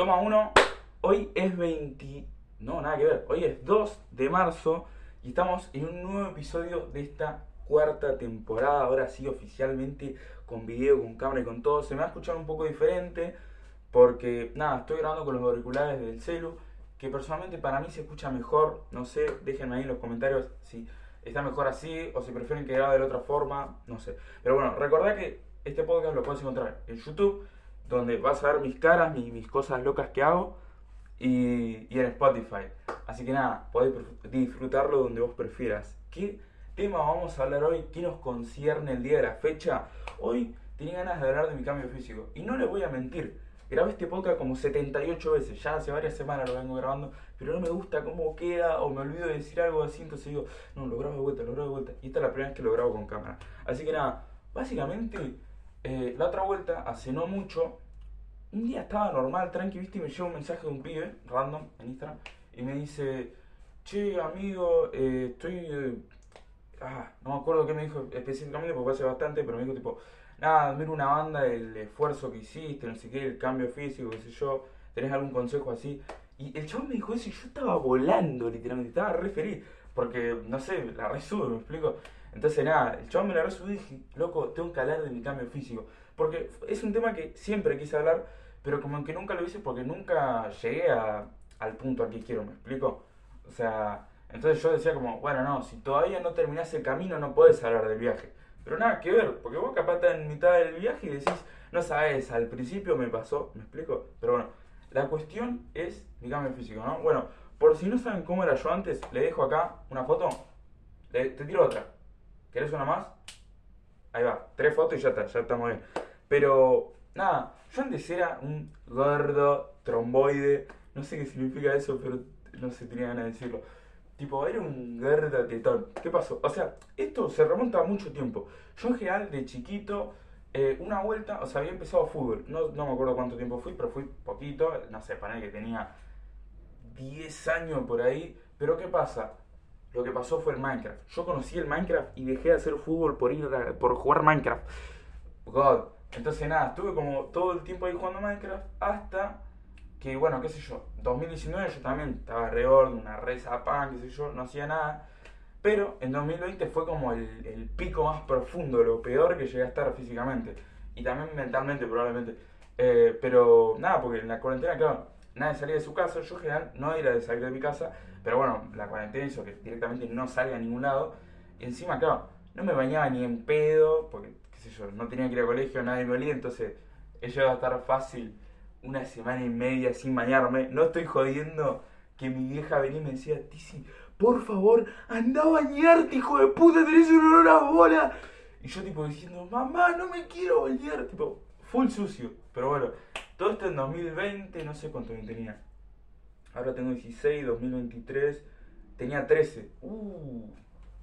Toma uno. Hoy es 20. No, nada que ver. Hoy es 2 de marzo y estamos en un nuevo episodio de esta cuarta temporada. Ahora sí, oficialmente con video, con cámara y con todo. Se me va a escuchar un poco diferente porque, nada, estoy grabando con los auriculares del celu. Que personalmente para mí se escucha mejor. No sé, déjenme ahí en los comentarios si está mejor así o si prefieren que grabe de otra forma. No sé. Pero bueno, recordad que este podcast lo puedes encontrar en YouTube donde vas a ver mis caras, mis, mis cosas locas que hago, y, y, en Spotify. Así que nada, podés disfrutarlo donde vos prefieras. ¿Qué tema vamos a hablar hoy? ¿Qué nos concierne el día de la fecha? Hoy tenía ganas de hablar de mi cambio físico. Y no les voy a mentir, grabé este podcast como 78 veces, ya hace varias semanas lo vengo grabando, pero no me gusta cómo queda o me olvido de decir algo así, entonces digo, no, lo grabo de vuelta, lo grabo de vuelta. Y esta es la primera vez que lo grabo con cámara. Así que nada, básicamente eh, la otra vuelta, hace no mucho, un día estaba normal, tranqui, viste, y me llega un mensaje de un pibe, random, en Instagram, y me dice, che, amigo, eh, estoy... Eh, ah, no me acuerdo qué me dijo específicamente, porque hace bastante, pero me dijo tipo, nada, mira una banda, el esfuerzo que hiciste, no sé qué, el cambio físico, qué sé yo, tenés algún consejo así. Y el chabón me dijo eso y yo estaba volando, literalmente, estaba re feliz, porque, no sé, la resube, me explico. Entonces nada, el chabón me la resubí y dije, loco, tengo que hablar de mi cambio físico. Porque es un tema que siempre quise hablar, pero como que nunca lo hice porque nunca llegué a, al punto al que quiero, ¿me explico? O sea, entonces yo decía como, bueno, no, si todavía no terminás el camino no puedes hablar del viaje. Pero nada que ver, porque vos capaz estás en mitad del viaje y decís, no sabes, al principio me pasó, ¿me explico? Pero bueno, la cuestión es mi cambio físico, ¿no? Bueno, por si no saben cómo era yo antes, le dejo acá una foto, te tiro otra. ¿Querés una más? Ahí va, tres fotos y ya está, ya estamos bien. Pero, nada, yo antes era un gordo, tromboide, no sé qué significa eso, pero no sé, tenía ganas de decirlo. Tipo, era un gordo tetón. ¿Qué pasó? O sea, esto se remonta a mucho tiempo. Yo en general, de chiquito, eh, una vuelta, o sea, había empezado fútbol. No, me acuerdo cuánto tiempo fui, pero fui poquito. No sé, para que tenía 10 años por ahí. Pero ¿qué pasa? Lo que pasó fue el Minecraft. Yo conocí el Minecraft y dejé de hacer fútbol por ir por jugar Minecraft. God. Entonces nada, estuve como todo el tiempo ahí jugando Minecraft hasta que, bueno, qué sé yo, 2019 yo también estaba alrededor de una reza pan, qué sé yo, no hacía nada. Pero en 2020 fue como el, pico más profundo, lo peor que llegué a estar físicamente. Y también mentalmente probablemente. Eh, pero nada, porque en la cuarentena, claro, nadie salía de su casa. Yo en general no era de salir de mi casa pero bueno, la cuarentena hizo que directamente no salga a ningún lado. Y encima, claro, no me bañaba ni en pedo, porque, qué sé yo, no tenía que ir al colegio, nadie me olía, entonces he llegado a estar fácil una semana y media sin bañarme. No estoy jodiendo que mi vieja venía y me decía, Tizi, por favor, anda a bañarte, hijo de puta, tenés un olor a bola. Y yo tipo diciendo, mamá, no me quiero bañar, tipo, full sucio. Pero bueno, todo esto en 2020, no sé cuánto tenía Ahora tengo 16, 2023. Tenía 13. Uh,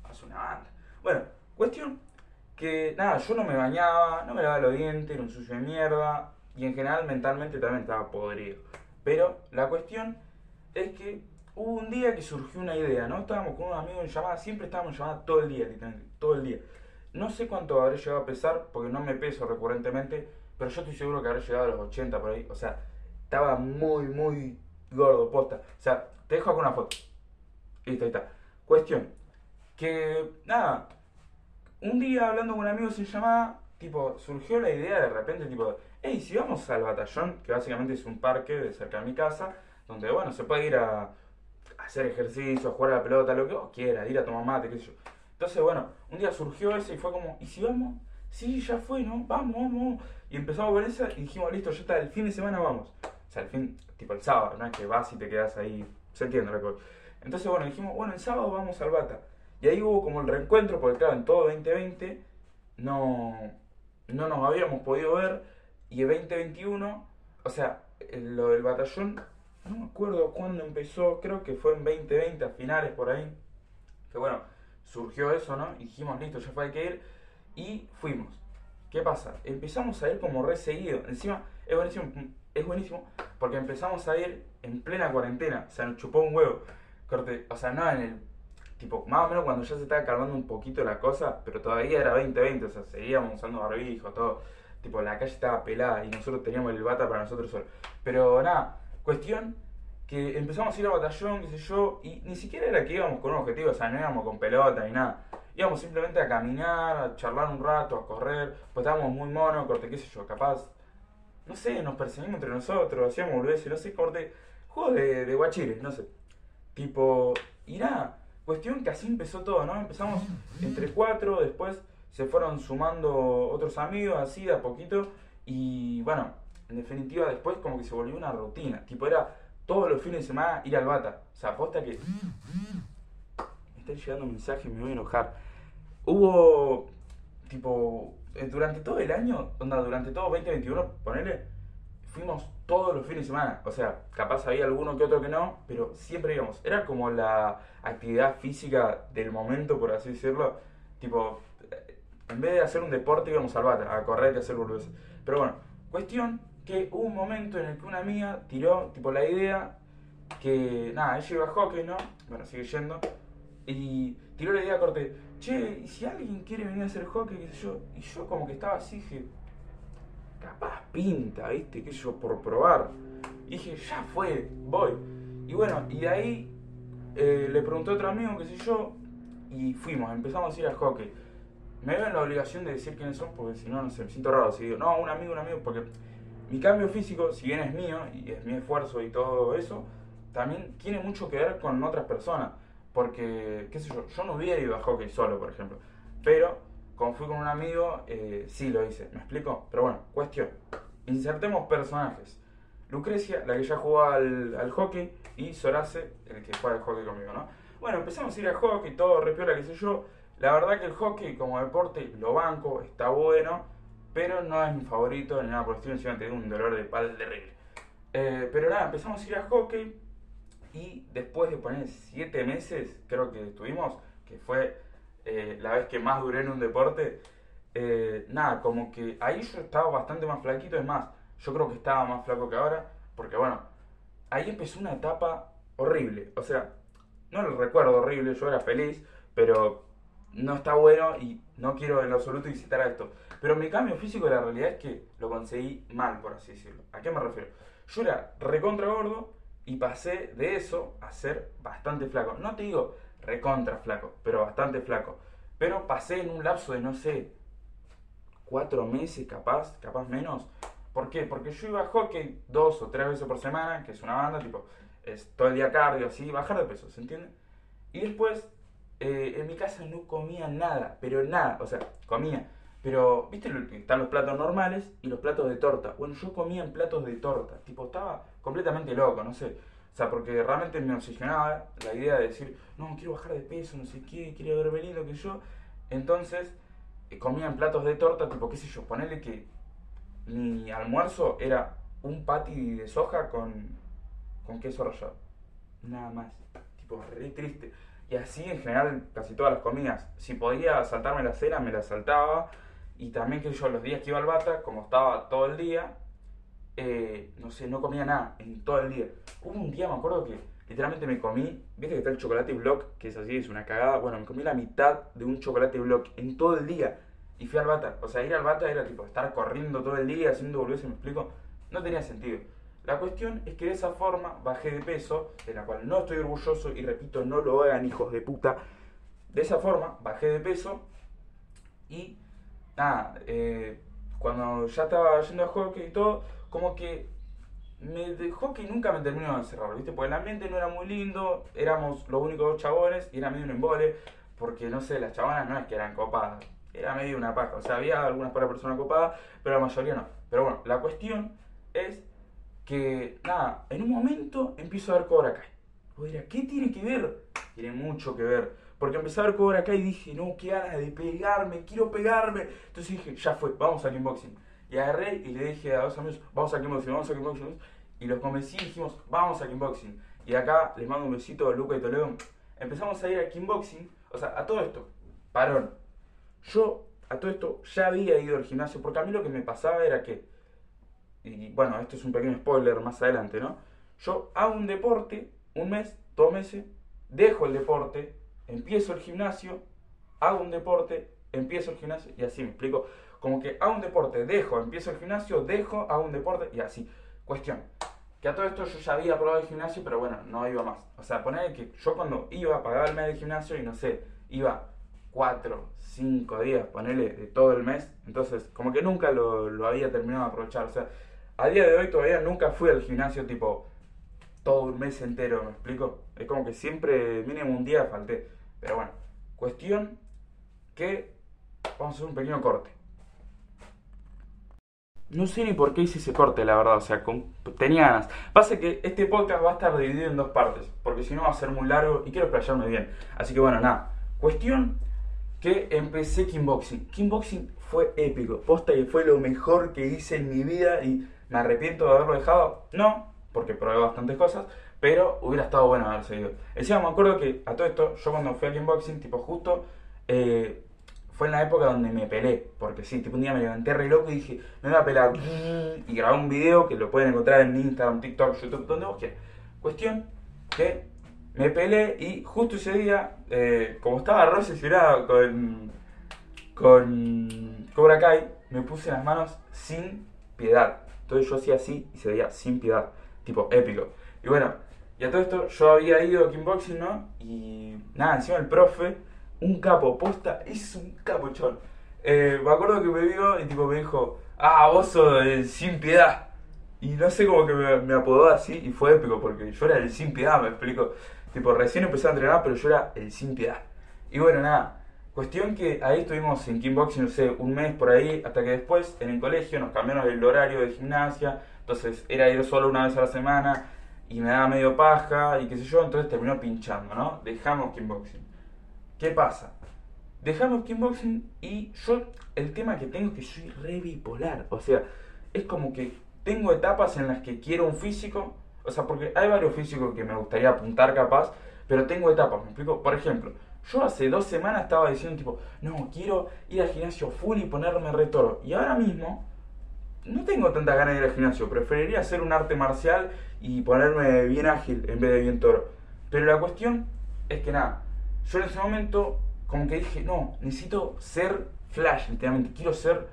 hace una banda. Bueno, cuestión que nada, yo no me bañaba, no me lavaba los dientes, era un sucio de mierda. Y en general mentalmente también estaba podrido. Pero la cuestión es que hubo un día que surgió una idea, ¿no? Estábamos con un amigo en llamada, siempre estábamos en llamada todo el día, literalmente, todo el día. No sé cuánto habré llegado a pesar, porque no me peso recurrentemente, pero yo estoy seguro que habré llegado a los 80 por ahí. O sea, estaba muy, muy gordo, posta. O sea, te dejo acá una foto. Listo, ahí está. Cuestión. Que, nada, un día hablando con un amigo se llamaba, tipo, surgió la idea de repente, tipo, hey, si vamos al batallón, que básicamente es un parque de cerca de mi casa, donde, bueno, se puede ir a, hacer ejercicio, a jugar a la pelota, lo que vos quieras, ir a tomar mate, qué sé yo. Entonces, bueno, un día surgió eso y fue como, ¿y si vamos? Sí, ya fue, ¿no? Vamos, vamos. Y empezamos con esa y dijimos, listo, ya está, el fin de semana vamos. O sea, el fin, tipo el sábado, no es que vas y te quedas ahí. Se entiende la cosa. Entonces, bueno, dijimos, bueno, el sábado vamos al Bata. Y ahí hubo como el reencuentro, porque claro, en todo 2020 no, no nos habíamos podido ver. Y el 2021, o sea, lo del batallón, no me acuerdo cuándo empezó, creo que fue en 2020, a finales por ahí. Que bueno, surgió eso, ¿no? Y dijimos, listo, ya fue, hay que ir. Y fuimos. ¿Qué pasa? Empezamos a ir como re seguido. Encima, es buenísimo es buenísimo porque empezamos a ir en plena cuarentena, o sea, nos chupó un huevo. Corte, o sea, no en el. Tipo, más o menos cuando ya se estaba calmando un poquito la cosa, pero todavía era 2020, o sea, seguíamos usando barbijo, todo. Tipo, la calle estaba pelada y nosotros teníamos el bata para nosotros solos. Pero nada, Cuestión que empezamos a ir a batallón, qué sé yo, y ni siquiera era que íbamos con un objetivo, o sea, no íbamos con pelota ni nada. Íbamos simplemente a caminar, a charlar un rato, a correr, pues estábamos muy monos, corte, qué sé yo, capaz, no sé, nos perseguimos entre nosotros, hacíamos boludeces, no sé, corte, juegos de, de guachires, no sé. Tipo, y cuestión que así empezó todo, ¿no? Empezamos entre cuatro, después se fueron sumando otros amigos, así de a poquito, y bueno, en definitiva después como que se volvió una rutina, tipo era todos los fines de semana ir al bata, o sea, aposta que... Me están llegando mensajes, me voy a enojar. Hubo, tipo, durante todo el año, onda, durante todo 2021, ponele, fuimos todos los fines de semana. O sea, capaz había alguno que otro que no, pero siempre íbamos. Era como la actividad física del momento, por así decirlo. Tipo, eh, en vez de hacer un deporte íbamos al bata, a correr y a hacer boludeces. Pero bueno, cuestión que hubo un momento en el que una amiga tiró, tipo, la idea que, nada, ella iba a hockey, ¿no? Bueno, sigue yendo. Y tiró la idea corte, che, ¿y si alguien quiere venir a hacer hockey, qué sé yo? Y yo como que estaba así, dije, capaz pinta, ¿viste? Qué sé yo, por probar. Dije, ya fue, voy. Y bueno, y de ahí eh, le pregunté a otro amigo, qué sé yo, y fuimos, empezamos a ir al hockey. Me veo en la obligación de decir quiénes son, porque si no, no sé, me siento raro. Si digo, no, un amigo, un amigo, porque mi cambio físico, si bien es mío, y es mi esfuerzo y todo eso, también tiene mucho que ver con otras personas. Porque, qué sé yo, yo no hubiera ido a hockey solo, por ejemplo. Pero, como fui con un amigo, eh, sí lo hice. ¿Me explico? Pero bueno, cuestión. Insertemos personajes. Lucrecia, la que ya jugó al, hockey, y Sorace, el que juega al hockey conmigo, ¿no? Bueno, empezamos a ir al hockey, todo repiola, qué sé yo. La verdad que el hockey como deporte lo banco, está bueno, pero no es mi favorito ni nada por el estilo, encima tengo un dolor de espalda terrible. Eh, pero nada, empezamos a ir al hockey y después de poner 7 meses, creo que estuvimos, que fue eh, la vez que más duré en un deporte, eh, nada, como que ahí yo estaba bastante más flaquito, es más, yo creo que estaba más flaco que ahora, porque bueno, ahí empezó una etapa horrible, o sea, no lo recuerdo horrible, yo era feliz, pero no está bueno y no quiero en absoluto incitar a esto. Pero mi cambio físico, la realidad es que lo conseguí mal, por así decirlo. ¿A qué me refiero? Yo era recontra gordo y pasé de eso a ser bastante flaco. No te digo recontra flaco, pero bastante flaco. Pero pasé en un lapso de, no sé, cuatro meses capaz, capaz menos. ¿Por qué? Porque yo iba a hockey dos o tres veces por semana, que es una banda, tipo, es todo el día cardio, así, bajar de peso, ¿se entiende? Y después, eh, en mi casa no comía nada, pero nada, o sea, comía. Pero, ¿viste? Están los platos normales y los platos de torta. Bueno, yo comía en platos de torta, tipo, estaba completamente loco, no sé. O sea, porque realmente me oxigenaba la idea de decir, no, quiero bajar de peso, no sé qué, quiero verme lindo que yo. Entonces, eh, comía en platos de torta, tipo, qué sé yo, ponerle que mi almuerzo era un patty de soja con, con queso rallado. Nada más. Tipo, re triste. Y así en general casi todas las comidas. Si podía saltarme la cena, me la saltaba. Y también que yo los días que iba al bata, como estaba todo el día, eh, no sé, no comía nada en todo el día. Hubo un día, me acuerdo que literalmente me comí, viste que está el chocolate block, que es así, es una cagada. Bueno, me comí la mitad de un chocolate block en todo el día. Y fui al bata. O sea, ir al bata era tipo estar corriendo todo el día, haciendo volver, me explico. No tenía sentido. La cuestión es que de esa forma bajé de peso, de la cual no estoy orgulloso y repito, no lo hagan hijos de puta. De esa forma bajé de peso y nada, eh, cuando ya estaba yendo a hockey y todo, como que me, de hockey nunca me terminó de cerrar, ¿viste? Porque el ambiente no era muy lindo, éramos los únicos dos chabones y era medio un embole, porque no sé, las chabonas no es que eran copadas, era medio una paja. O sea, había algunas para personas copadas, pero la mayoría no. Pero bueno, la cuestión es que, nada, en un momento empiezo a ver Cobra Kai. Dirás, ¿qué tiene que ver? Tiene mucho que ver. Porque empecé a ver Cobra Kai y dije, no, qué ganas de pegarme, quiero pegarme. Entonces dije, ya fue, vamos al kickboxing. Y agarré y le dije a dos amigos, vamos al kickboxing, vamos al kickboxing. Y los convencí y dijimos, vamos al kickboxing. Y acá les mando un besito a Luca y Toledo. Empezamos a ir al kickboxing, o sea, a todo esto, parón. Yo, a todo esto, ya había ido al gimnasio, porque a mí lo que me pasaba era que y bueno, esto es un pequeño spoiler más adelante, ¿no? Yo hago un deporte, un mes, dos meses, dejo el deporte, empiezo el gimnasio, hago un deporte, empiezo el gimnasio y así me explico. Como que hago un deporte, dejo, empiezo el gimnasio, dejo, hago un deporte y así. Cuestión. que a todo esto yo ya había probado el gimnasio, pero bueno, no iba más. O sea, poner que yo cuando iba, pagaba el mes de gimnasio y no sé, iba cuatro, cinco días, ponerle de todo el mes. Entonces, como que nunca lo, lo había terminado de aprovechar. O sea, a día de hoy todavía nunca fui al gimnasio tipo todo un mes entero, ¿me explico? Es como que siempre, mínimo un día falté. Pero bueno, cuestión que vamos a hacer un pequeño corte. No sé ni por qué hice ese corte, la verdad, o sea, tenía ganas. Pasa que este podcast va a estar dividido en dos partes, porque si no va a ser muy largo y quiero explayarme bien. Así que bueno, nada. Cuestión que empecé kickboxing. Kickboxing fue épico. Posta que fue lo mejor que hice en mi vida y me arrepiento de haberlo dejado. No, porque probé bastantes cosas, pero hubiera estado bueno haber seguido. Encima me acuerdo que a todo esto, yo cuando fui al kickboxing, tipo justo, eh, fue en la época donde me pelé, porque sí, tipo un día me levanté re loco y dije, me voy a pelar, y grabé un video que lo pueden encontrar en Instagram, TikTok, YouTube, donde vos quieras. Cuestión que me pelé y justo ese día, eh, como estaba re con, con Cobra Kai, me puse las manos sin piedad. Entonces yo hacía así y se veía sin piedad, tipo épico. Y bueno, y todo esto yo había ido a kickboxing, ¿no? Y nada, encima el profe un capo, posta, es un capuchón. Eh, me acuerdo que me vio y tipo me dijo, ah, vos sos el sin piedad. Y no sé cómo que me, apodó así y fue épico porque yo era el sin piedad, me explico. Tipo, recién empecé a entrenar, pero yo era el sin piedad. Y bueno, nada, cuestión que ahí estuvimos en kickboxing, no un mes por ahí, hasta que después en el colegio nos cambiaron el horario de gimnasia, entonces era ir solo una vez a la semana y me daba medio paja y qué sé yo, entonces terminó pinchando, ¿no? Dejamos kickboxing. ¿Qué pasa? Dejamos kickboxing y yo el tema que tengo es que soy re bipolar. O sea, es como que tengo etapas en las que quiero un físico. O sea, porque hay varios físicos que me gustaría apuntar capaz, pero tengo etapas, ¿me explico? Por ejemplo, yo hace dos semanas estaba diciendo tipo, no, quiero ir al gimnasio full y ponerme retoro. Y ahora mismo no tengo tanta ganas de ir al gimnasio. Preferiría hacer un arte marcial y ponerme bien ágil en vez de bien toro. Pero la cuestión es que nada, yo en ese momento como que dije, no, necesito ser flash, literalmente, quiero ser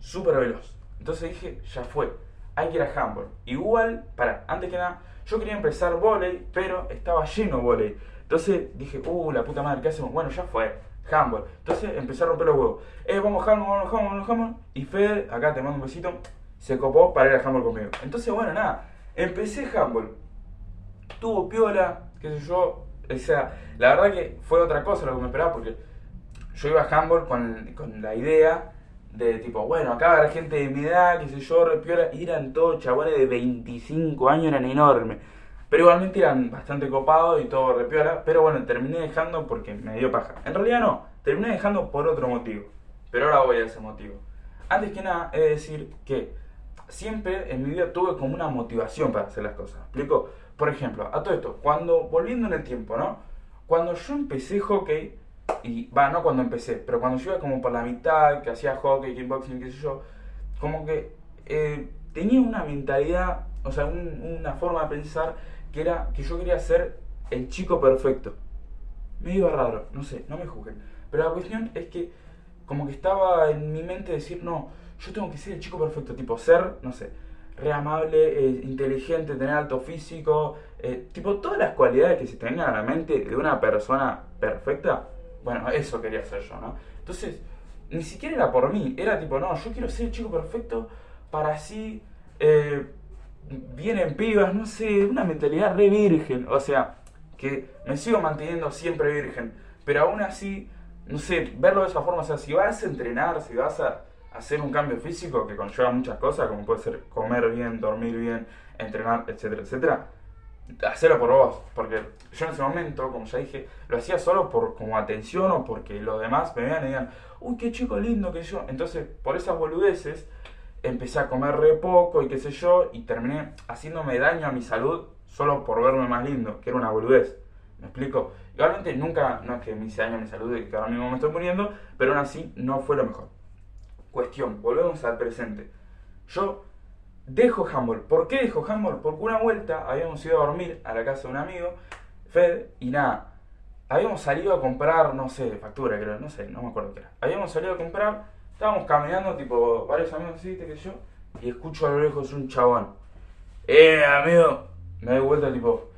súper veloz. Entonces dije, ya fue, hay que ir a handball. Igual, para, antes que nada, yo quería empezar volei, pero estaba lleno volei. Entonces dije, uh, la puta madre, ¿qué hacemos? Bueno, ya fue, handball. Entonces empecé a romper los huevos. Eh, vamos handball, vamos handball, vamos handball. Y Fede, acá te mando un besito, se copó para ir a handball conmigo. Entonces, bueno, nada, empecé handball. Tuvo piola, qué sé yo, o sea, la verdad que fue otra cosa lo que me esperaba porque yo iba a handball con, con la idea de tipo, bueno, acá habrá gente de mi edad, qué sé yo, repiola, y eran todos chabones de 25 años, eran enormes. Pero igualmente eran bastante copados y todo repiola, pero bueno, terminé dejando porque me dio paja. En realidad no, terminé dejando por otro motivo. Pero ahora voy a ese motivo. Antes que nada, he de decir que siempre en mi vida tuve como una motivación para hacer las cosas. ¿Explico? Por ejemplo, a todo esto, cuando, volviendo en el tiempo, ¿no? Cuando yo empecé hockey, y va, no cuando empecé, pero cuando yo iba como por la mitad, que hacía hockey, kickboxing, qué sé yo, como que eh, tenía una mentalidad, o sea, una forma de pensar que era que yo quería ser el chico perfecto. Me iba raro, no sé, no me juzguen. Pero la cuestión es que como que estaba en mi mente decir, no, yo tengo que ser el chico perfecto, tipo ser, no sé, re amable, eh, inteligente, tener alto físico, eh, tipo todas las cualidades que se tengan a la mente de una persona perfecta, bueno, eso quería ser yo, ¿no? Entonces, ni siquiera era por mí, era tipo, no, yo quiero ser el chico perfecto para así, eh, vienen pibas, no sé, una mentalidad re virgen, o sea, que me sigo manteniendo siempre virgen, pero aún así, no sé, verlo de esa forma, o sea, si vas a entrenar, si vas a hacer un cambio físico que conlleva muchas cosas, como puede ser comer bien, dormir bien, entrenar, etcétera, etcétera, hacerlo por vos, porque yo en ese momento, como ya dije, lo hacía solo por como atención o porque los demás me vean y digan, uy, qué chico lindo que yo. Entonces, por esas boludeces, empecé a comer re poco y qué sé yo, y terminé haciéndome daño a mi salud solo por verme más lindo, que era una boludez. ¿Me explico? Igualmente nunca, no es que me hice daño a mi salud y que ahora mismo me estoy muriendo, pero aún así no fue lo mejor. Cuestión, volvemos al presente. Yo dejo handball. ¿Por qué dejo handball? Porque una vuelta habíamos ido a dormir a la casa de un amigo, Fed, y nada. Habíamos salido a comprar, no sé, factura creo, no sé, no me acuerdo qué era. Habíamos salido a comprar, estábamos caminando, tipo, varios amigos así, que yo, y escucho a lo lejos un chabón. Eh, amigo, me doy vuelta tipo,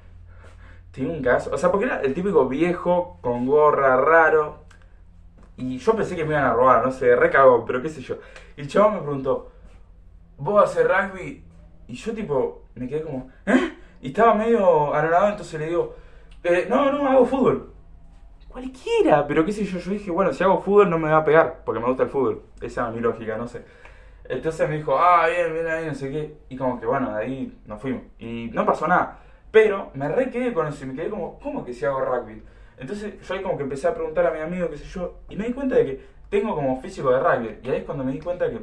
tiene un caso, o sea, porque era el típico viejo con gorra raro, y yo pensé que me iban a robar, no sé, recagó, pero qué sé yo. Y el chaval me preguntó, ¿vos haces rugby? Y yo tipo, me quedé como, ¿eh? Y estaba medio anonadado, entonces le digo, eh, no, no, hago fútbol. Cualquiera, pero qué sé yo, yo dije, bueno, si hago fútbol no me va a pegar, porque me gusta el fútbol. Esa es mi lógica, no sé. Entonces me dijo, ah, bien, bien ahí, no sé qué. Y como que bueno, de ahí nos fuimos. Y no pasó nada. Pero me re quedé con eso y me quedé como, ¿cómo que si hago rugby? Entonces yo ahí como que empecé a preguntar a mi amigo, qué sé yo, y me di cuenta de que tengo como físico de rugby. Y ahí es cuando me di cuenta que,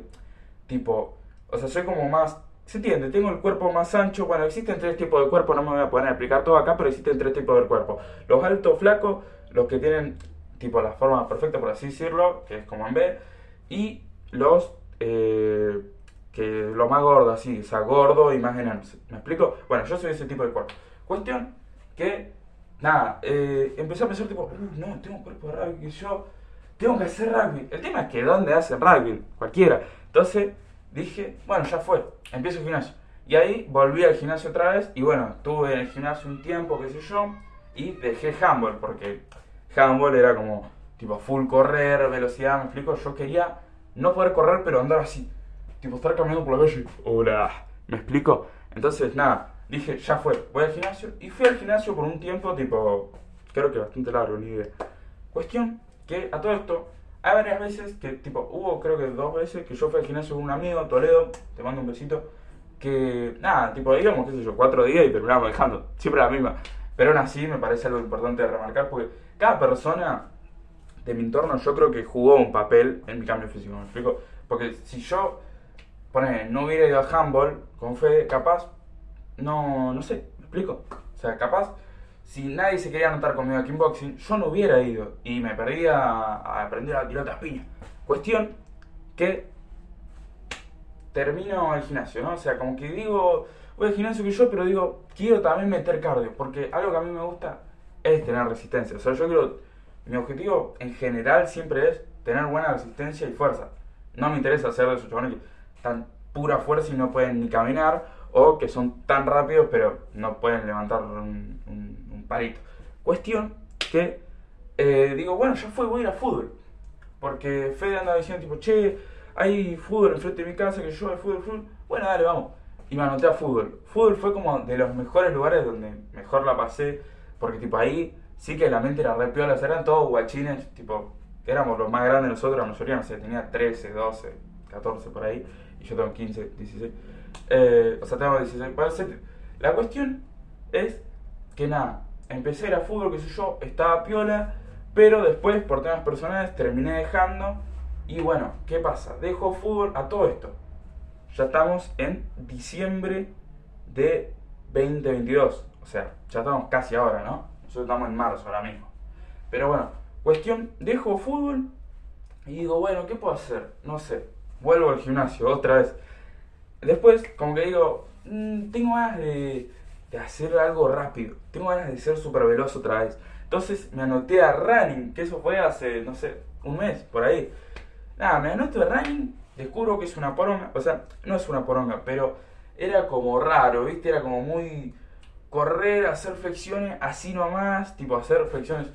tipo, o sea, soy como más, se entiende, tengo el cuerpo más ancho. Bueno, existen tres tipos de cuerpo, no me voy a poner a explicar todo acá, pero existen tres tipos de cuerpo. Los altos, flacos, los que tienen, tipo, la forma perfecta, por así decirlo, que es como en B, y los... Eh, que lo más gordo, así, o sea, gordo y más enano. ¿Me explico? Bueno, yo soy ese tipo de cuerpo. Cuestión que, nada, eh, empecé a pensar, tipo, uh, no, tengo un cuerpo de rugby, yo tengo que hacer rugby. El tema es que, ¿dónde hacen rugby? Cualquiera. Entonces dije, bueno, ya fue, empiezo el gimnasio. Y ahí volví al gimnasio otra vez, y bueno, estuve en el gimnasio un tiempo, qué sé yo, y dejé handball, porque handball era como, tipo, full correr, velocidad, me explico, yo quería no poder correr, pero andar así tipo estar caminando por la calle, hola, ¿me explico? Entonces, nada, dije, ya fue, voy al gimnasio y fui al gimnasio por un tiempo, tipo, creo que bastante largo, ni idea. Cuestión que a todo esto, hay varias veces que, tipo, hubo creo que dos veces que yo fui al gimnasio con un amigo, Toledo, te mando un besito, que, nada, tipo, digamos, qué sé yo, cuatro días y terminamos dejando, siempre la misma. Pero aún así me parece algo importante de remarcar porque cada persona de mi entorno yo creo que jugó un papel en mi cambio físico, ¿me explico? Porque si yo pone, no hubiera ido al handball con fe, capaz, no, no sé, ¿me explico? O sea, capaz, si nadie se quería anotar conmigo a kickboxing, yo no hubiera ido y me perdía a, aprender a tirar otras piñas. Cuestión que termino el gimnasio, ¿no? O sea, como que digo, voy al gimnasio que yo, pero digo, quiero también meter cardio, porque algo que a mí me gusta es tener resistencia. O sea, yo quiero, mi objetivo en general siempre es tener buena resistencia y fuerza. No me interesa hacer de esos chavales que tan pura fuerza y no pueden ni caminar, o que son tan rápidos pero no pueden levantar un, palito. Cuestión que eh, digo, bueno, ya fue, voy a ir a fútbol. Porque Fede anda diciendo tipo, che, hay fútbol enfrente de mi casa, que yo de fútbol, fútbol. Bueno, dale, vamos. Y me anoté a fútbol. Fútbol fue como de los mejores lugares donde mejor la pasé, porque tipo ahí sí que la mente era re piola, eran todos guachines, tipo, éramos los más grandes nosotros, la mayoría, no sé, tenía 13, 12, 14 por ahí yo tengo 15, 16. Eh, o sea, tengo 16. La cuestión es que nada, empecé a fútbol, qué sé yo, estaba piola, pero después por temas personales terminé dejando. Y bueno, ¿qué pasa? Dejo fútbol a todo esto. Ya estamos en diciembre de 2022. O sea, ya estamos casi ahora, ¿no? Nosotros estamos en marzo ahora mismo. Pero bueno, cuestión, dejo fútbol y digo, bueno, ¿qué puedo hacer? No sé vuelvo al gimnasio otra vez. Después, como que digo, mm, tengo ganas de, hacer algo rápido, tengo ganas de ser súper veloz otra vez. Entonces me anoté a running, que eso fue hace, no sé, un mes, por ahí. Nada, me anoto a running, descubro que es una poronga, o sea, no es una poronga, pero era como raro, ¿viste? Era como muy correr, hacer flexiones así nomás, tipo hacer flexiones.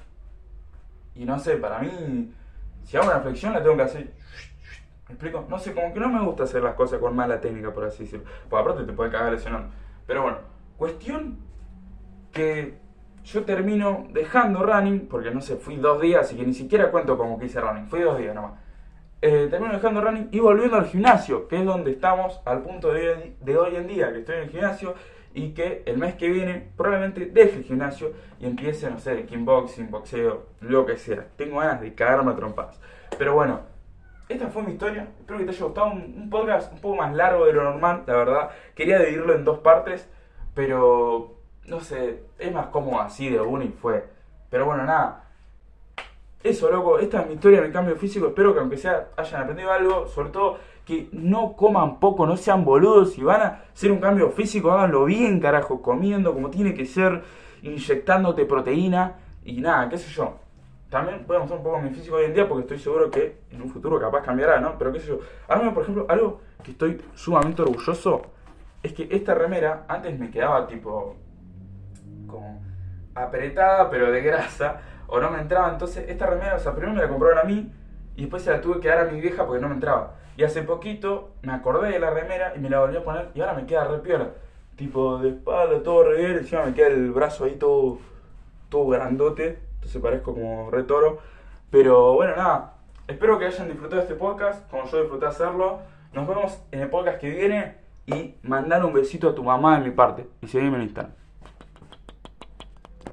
Y no sé, para mí, si hago una flexión la tengo que hacer ¿Me explico? No sé, como que no me gusta hacer las cosas con mala técnica, por así decirlo. Pues aparte te puede cagar lesionando. Pero bueno, cuestión que yo termino dejando running, porque no sé, fui dos días, y que ni siquiera cuento como que hice running, fui dos días nomás. Eh, termino dejando running y volviendo al gimnasio, que es donde estamos al punto de, de hoy en día, que estoy en el gimnasio y que el mes que viene probablemente deje el gimnasio y empiece, no sé, kickboxing, boxeo, lo que sea. Tengo ganas de cagarme a trompadas. Pero bueno, esta fue mi historia. Espero que te haya gustado. Un, podcast un poco más largo de lo normal, la verdad. Quería dividirlo en dos partes, pero no sé, es más cómodo así de uno y fue. Pero bueno, nada. Eso, loco, esta es mi historia mi cambio físico. Espero que aunque sea hayan aprendido algo, sobre todo que no coman poco, no sean boludos. Si van a hacer un cambio físico, háganlo bien, carajo, comiendo como tiene que ser, inyectándote proteína y nada, qué sé yo también voy a mostrar un poco mi físico hoy en día porque estoy seguro que en un futuro capaz cambiará, ¿no? Pero qué sé yo. Ahora, por ejemplo, algo que estoy sumamente orgulloso es que esta remera antes me quedaba tipo como apretada pero de grasa o no me entraba. Entonces esta remera, o sea, primero me la compraron a mí y después se la tuve que dar a mi vieja porque no me entraba. Y hace poquito me acordé de la remera y me la volví a poner y ahora me queda re piola. Tipo de espalda, todo re bien, encima me queda el brazo ahí todo, todo grandote, entonces parezco como re toro. Pero bueno, nada, espero que hayan disfrutado este podcast, como yo disfruté hacerlo. Nos vemos en el podcast que viene y mandar un besito a tu mamá de mi parte. Y seguime en Instagram.